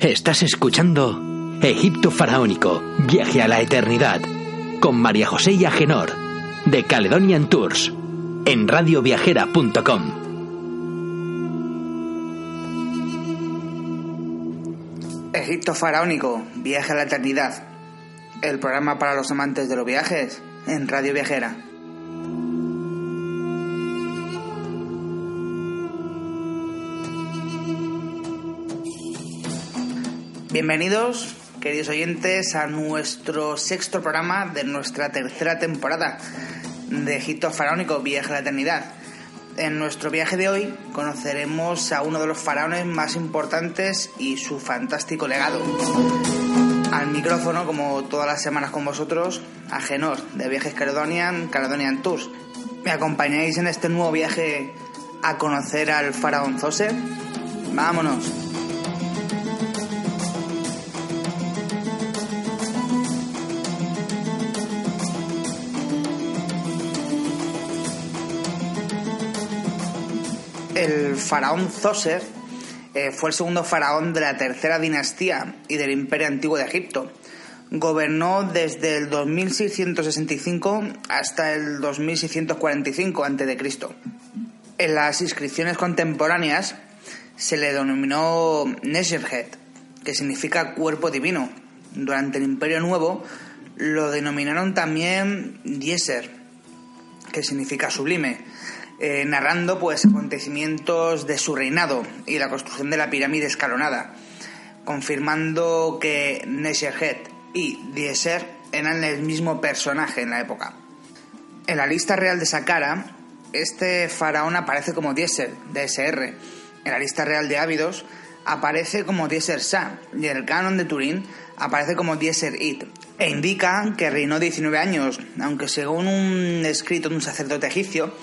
Estás escuchando Egipto Faraónico, Viaje a la Eternidad, con María José y Agenor, de Caledonian Tours, en radioviajera.com. Egipto Faraónico, Viaje a la Eternidad, el programa para los amantes de los viajes, en Radio Viajera. Bienvenidos, queridos oyentes, a nuestro sexto programa de nuestra tercera temporada de Egipto Faraónico, Viaje a la Eternidad. En nuestro viaje de hoy conoceremos a uno de los faraones más importantes y su fantástico legado. Al micrófono, como todas las semanas con vosotros, a Genor, de Viajes Caledonian, Caledonian Tours. ¿Me acompañáis en este nuevo viaje a conocer al faraón Zose? ¡Vámonos! El faraón Zoser eh, fue el segundo faraón de la tercera dinastía y del imperio antiguo de Egipto. Gobernó desde el 2665 hasta el 2645 a.C. En las inscripciones contemporáneas se le denominó Nesherhet, que significa cuerpo divino. Durante el Imperio Nuevo lo denominaron también Dieser, que significa sublime eh, narrando pues acontecimientos de su reinado y la construcción de la pirámide escalonada, confirmando que Nesherhet y Dieser eran el mismo personaje en la época. En la lista real de Saqqara, este faraón aparece como Dieser, DSR. En la lista real de Ávidos aparece como Dieser Sa y en el canon de Turín aparece como Dieser It, e indica que reinó 19 años, aunque según un escrito de un sacerdote egipcio,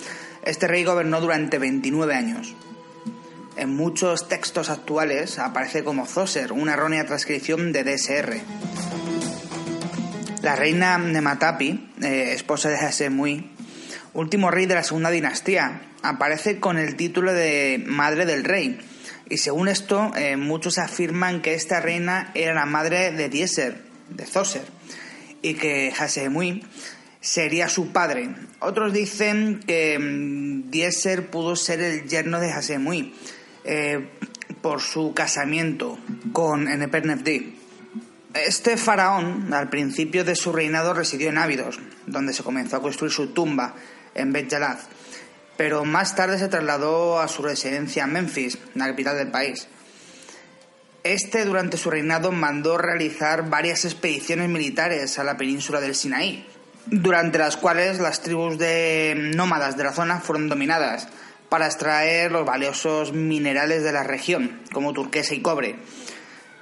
este rey gobernó durante 29 años. En muchos textos actuales aparece como Zoser, una errónea transcripción de DSR. La reina Nematapi, eh, esposa de Hasemui, último rey de la segunda dinastía, aparece con el título de madre del rey. Y según esto, eh, muchos afirman que esta reina era la madre de Dieser, de Zoser, y que Hasemui sería su padre. Otros dicen que mm, Dieser pudo ser el yerno de Hasemui eh, por su casamiento con Enepernefdi. Este faraón, al principio de su reinado, residió en Ávidos, donde se comenzó a construir su tumba en Bet pero más tarde se trasladó a su residencia en Memphis, la capital del país. Este, durante su reinado, mandó realizar varias expediciones militares a la península del Sinaí, durante las cuales las tribus de nómadas de la zona fueron dominadas para extraer los valiosos minerales de la región, como turquesa y cobre.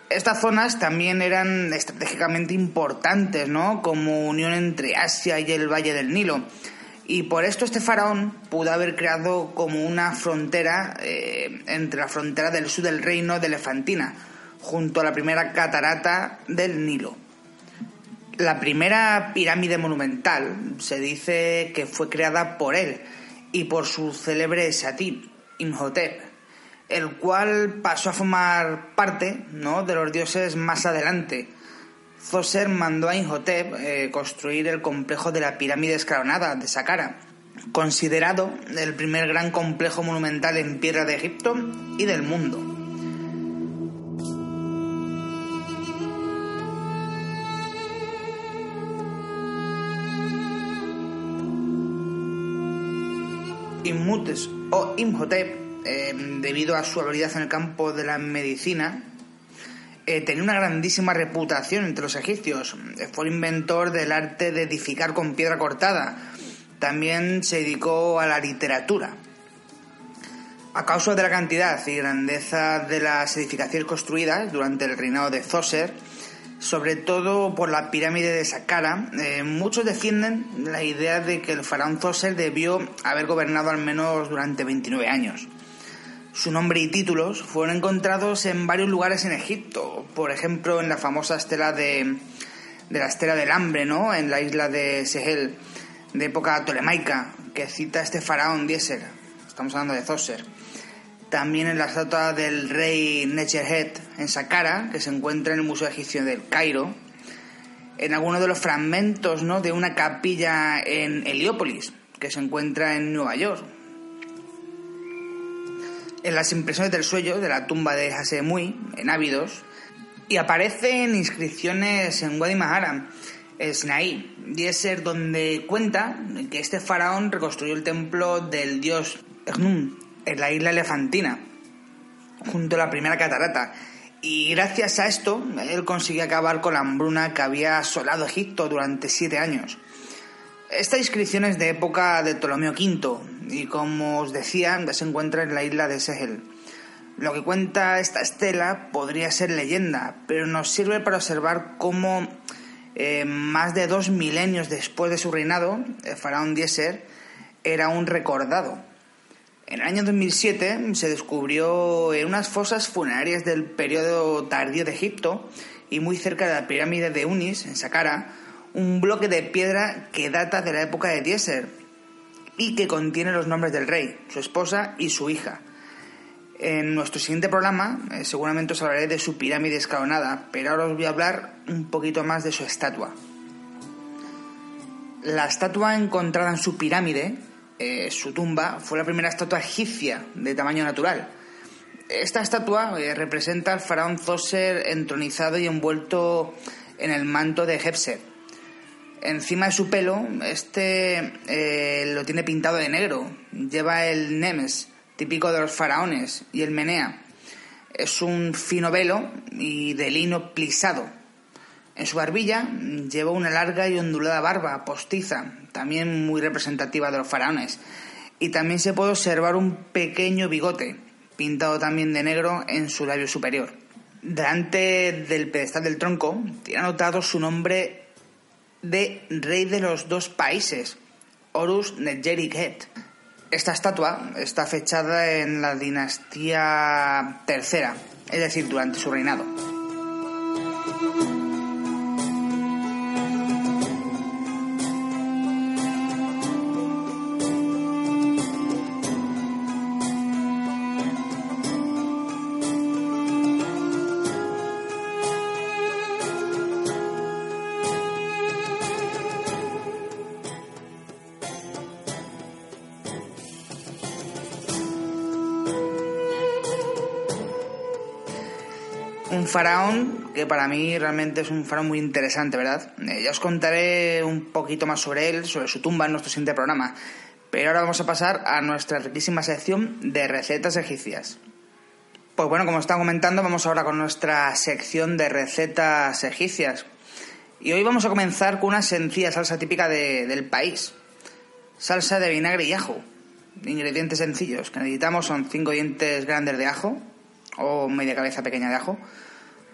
Estas zonas también eran estratégicamente importantes, ¿no? Como unión entre Asia y el Valle del Nilo. Y por esto este faraón pudo haber creado como una frontera eh, entre la frontera del sur del reino de Elefantina, junto a la primera catarata del Nilo. La primera pirámide monumental se dice que fue creada por él y por su célebre satí, Imhotep, el cual pasó a formar parte ¿no? de los dioses más adelante. Zoser mandó a Imhotep eh, construir el complejo de la pirámide escalonada de Saqqara, considerado el primer gran complejo monumental en piedra de Egipto y del mundo. O Imhotep, eh, debido a su habilidad en el campo de la medicina, eh, tenía una grandísima reputación entre los egipcios. Fue el inventor del arte de edificar con piedra cortada. También se dedicó a la literatura. A causa de la cantidad y grandeza de las edificaciones construidas durante el reinado de Zoser, sobre todo por la pirámide de Saqqara, eh, muchos defienden la idea de que el faraón Zoser debió haber gobernado al menos durante 29 años. Su nombre y títulos fueron encontrados en varios lugares en Egipto, por ejemplo en la famosa estela de, de la estela del hambre, ¿no? en la isla de Sehel, de época tolemaica, que cita este faraón Dieser. Estamos hablando de Zoser también en la estatua del rey Necherhet en Saqqara, que se encuentra en el Museo Egipcio del Cairo, en algunos de los fragmentos ¿no? de una capilla en Heliópolis, que se encuentra en Nueva York, en las impresiones del sueño de la tumba de Hasemui, en Ávidos, y aparecen inscripciones en Wadi Maharam, el Sinaí, y es donde cuenta que este faraón reconstruyó el templo del dios Egnum, en la isla elefantina, junto a la primera catarata. Y gracias a esto, él consiguió acabar con la hambruna que había asolado Egipto durante siete años. Esta inscripción es de época de Ptolomeo V y, como os decía, se encuentra en la isla de Sehel. Lo que cuenta esta estela podría ser leyenda, pero nos sirve para observar cómo eh, más de dos milenios después de su reinado, el faraón Dieser era un recordado en el año 2007 se descubrió en unas fosas funerarias del periodo tardío de Egipto y muy cerca de la pirámide de Unis, en Saqqara, un bloque de piedra que data de la época de Dieser y que contiene los nombres del rey, su esposa y su hija. En nuestro siguiente programa eh, seguramente os hablaré de su pirámide escalonada, pero ahora os voy a hablar un poquito más de su estatua. La estatua encontrada en su pirámide eh, su tumba fue la primera estatua egipcia de tamaño natural. Esta estatua eh, representa al faraón Zoser entronizado y envuelto en el manto de Hepset. Encima de su pelo, este eh, lo tiene pintado de negro. Lleva el nemes, típico de los faraones, y el menea. Es un fino velo y de lino plisado. En su barbilla lleva una larga y ondulada barba postiza, también muy representativa de los faraones. Y también se puede observar un pequeño bigote, pintado también de negro en su labio superior. Delante del pedestal del tronco tiene anotado su nombre de rey de los dos países, Horus Nedjeri-Khet. Esta estatua está fechada en la dinastía tercera, es decir, durante su reinado. Un faraón que para mí realmente es un faraón muy interesante, ¿verdad? Eh, ya os contaré un poquito más sobre él, sobre su tumba en nuestro siguiente programa. Pero ahora vamos a pasar a nuestra riquísima sección de recetas egipcias. Pues bueno, como estaba comentando, vamos ahora con nuestra sección de recetas egipcias. Y hoy vamos a comenzar con una sencilla salsa típica del país. Salsa de vinagre y ajo. Ingredientes sencillos que necesitamos son 5 dientes grandes de ajo o media cabeza pequeña de ajo,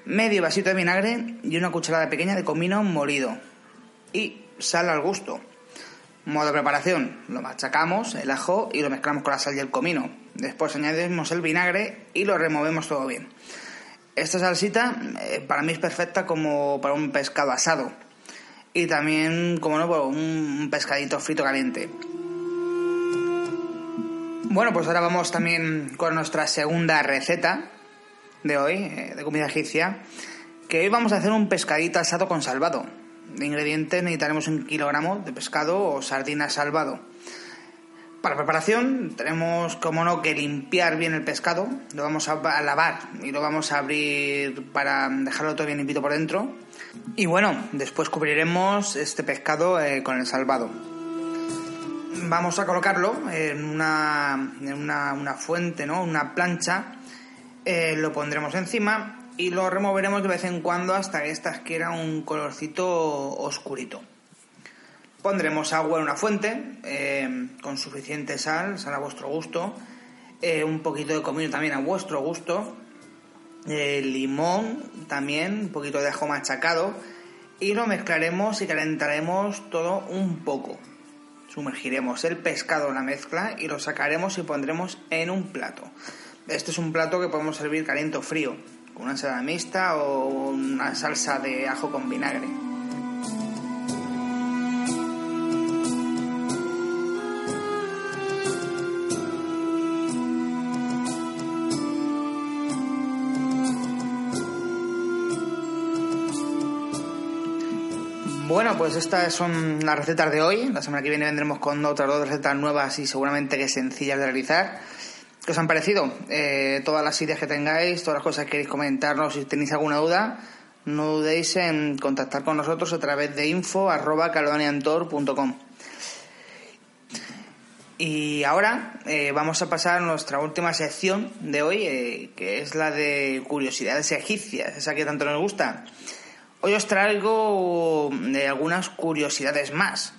medio vasito de vinagre y una cucharada pequeña de comino molido. Y sal al gusto. Modo de preparación, lo machacamos, el ajo y lo mezclamos con la sal y el comino. Después añadimos el vinagre y lo removemos todo bien. Esta salsita eh, para mí es perfecta como para un pescado asado. Y también, como no, un pescadito frito caliente. Bueno, pues ahora vamos también con nuestra segunda receta de hoy, eh, de comida egipcia, que hoy vamos a hacer un pescadito asado con salvado. De ingredientes necesitaremos un kilogramo de pescado o sardina salvado. Para preparación tenemos, como no, que limpiar bien el pescado, lo vamos a lavar y lo vamos a abrir para dejarlo todo bien limpito por dentro. Y bueno, después cubriremos este pescado eh, con el salvado vamos a colocarlo en una, en una, fuente, ¿no? una plancha, eh, lo pondremos encima y lo removeremos de vez en cuando hasta que esta adquiera un colorcito oscurito. Pondremos agua en una fuente eh, con suficiente sal, sal a vuestro gusto, eh, un poquito de comino también a vuestro gusto, limón también, un poquito de ajo machacado y lo mezclaremos y calentaremos todo un poco. Sumergiremos el pescado en la mezcla y lo sacaremos y pondremos en un plato. Este es un plato que podemos servir caliente o frío, con una ensalada mixta o una salsa de ajo con vinagre. Bueno, pues estas son las recetas de hoy. La semana que viene vendremos con otras dos recetas nuevas y seguramente que sencillas de realizar. ¿Qué os han parecido? Eh, todas las ideas que tengáis, todas las cosas que queréis comentarnos, si tenéis alguna duda, no dudéis en contactar con nosotros a través de info.caledoniantor.com. Y ahora eh, vamos a pasar a nuestra última sección de hoy, eh, que es la de curiosidades egipcias, esa que tanto nos gusta. Hoy os traigo de algunas curiosidades más.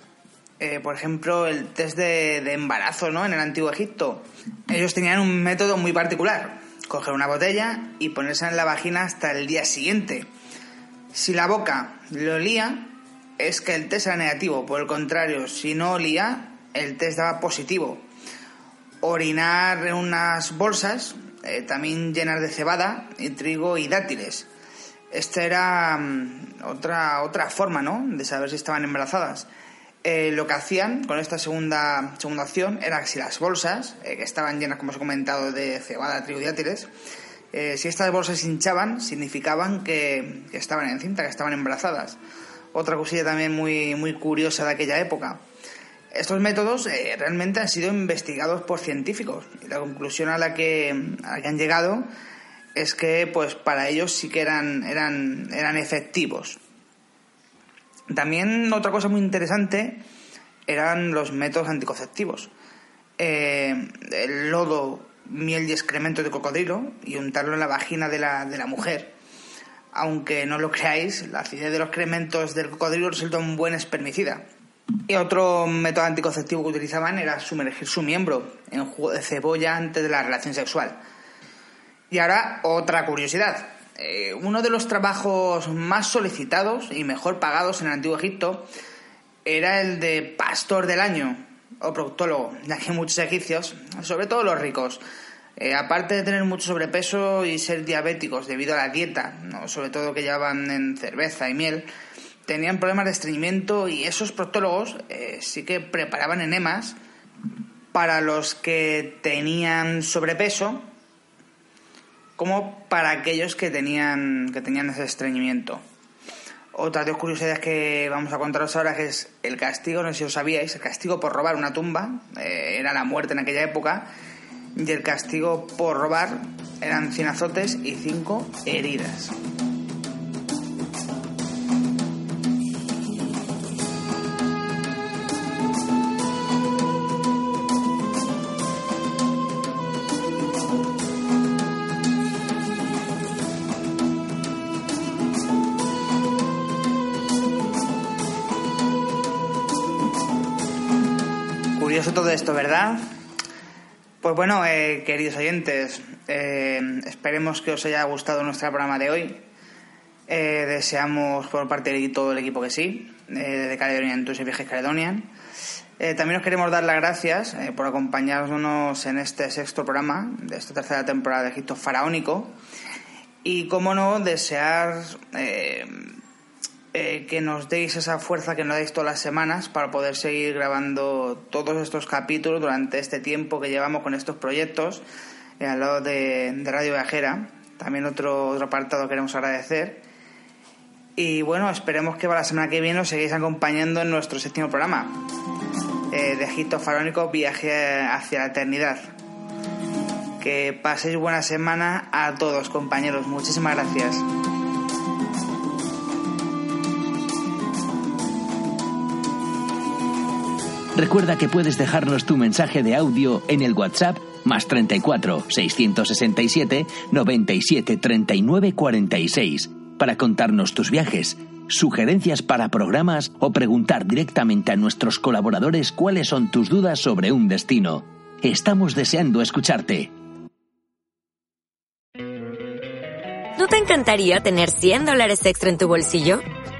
Eh, por ejemplo, el test de, embarazo ¿no? en el antiguo Egipto. Ellos tenían un método muy particular. Coger una botella y ponerse en la vagina hasta el día siguiente. Si la boca lo olía, es que el test era negativo. Por el contrario, si no olía, el test daba positivo. Orinar en unas bolsas, eh, también llenas de cebada, y trigo y dátiles esta era mm, otra, otra forma, ¿no? De saber si estaban embarazadas. Eh, lo que hacían con esta segunda, segunda opción era si las bolsas, eh, que estaban llenas, como os he comentado, de cebada, trigo y dátiles, eh, si estas bolsas hinchaban, significaban que, estaban encinta, que estaban embarazadas. Otra cosilla también muy, muy curiosa de aquella época. Estos métodos realmente han sido investigados por científicos y la conclusión a la que, a la que han llegado es que pues para ellos sí que eran, eran, eran efectivos. También otra cosa muy interesante eran los métodos anticonceptivos. Eh, el lodo, miel y excremento de cocodrilo y untarlo en la vagina de la, de la mujer. Aunque no lo creáis, la acidez de los excrementos del cocodrilo resulta un buen espermicida. Y otro método anticonceptivo que utilizaban era sumergir su miembro en jugo de cebolla antes de la relación sexual. Y ahora otra curiosidad. Eh, uno de los trabajos más solicitados y mejor pagados en el antiguo Egipto era el de pastor del año o proctólogo, ya que muchos egipcios, sobre todo los ricos, eh, aparte de tener mucho sobrepeso y ser diabéticos debido a la dieta, sobre todo que llevaban en cerveza y miel, tenían problemas de estreñimiento y esos proctólogos eh, sí que preparaban enemas para los que tenían sobrepeso como para aquellos que tenían, que tenían ese estreñimiento. Otra de las curiosidades que vamos a contaros ahora es el castigo, no sé si os sabíais, el castigo por robar una tumba, eh, era la muerte en aquella época, y el castigo por robar eran 100 azotes y 5 heridas. Todo esto, ¿verdad? Pues bueno, eh, queridos oyentes, eh, esperemos que os haya gustado nuestro programa de hoy. Eh, deseamos por parte de todo el equipo que sí, de Caledonian Tours y Viajes Caledonian. también os queremos dar las gracias por acompañarnos en este sexto programa de esta tercera temporada de Egipto Faraónico. Y, como no, desear eh, que nos deis esa fuerza que nos dais todas las semanas para poder seguir grabando todos estos capítulos durante este tiempo que llevamos con estos proyectos eh, al lado de, Radio Viajera. También otro, otro apartado queremos agradecer. Y bueno, esperemos que para la semana que viene os seguís acompañando en nuestro séptimo programa eh, de Egipto Faraónico Viaje hacia la Eternidad. Que paséis buena semana a todos, compañeros. Muchísimas gracias. Recuerda que puedes dejarnos tu mensaje de audio en el WhatsApp más 34 667 97 39 46 para contarnos tus viajes, sugerencias para programas o preguntar directamente a nuestros colaboradores cuáles son tus dudas sobre un destino. Estamos deseando escucharte. ¿No te encantaría tener 100 dólares extra en tu bolsillo?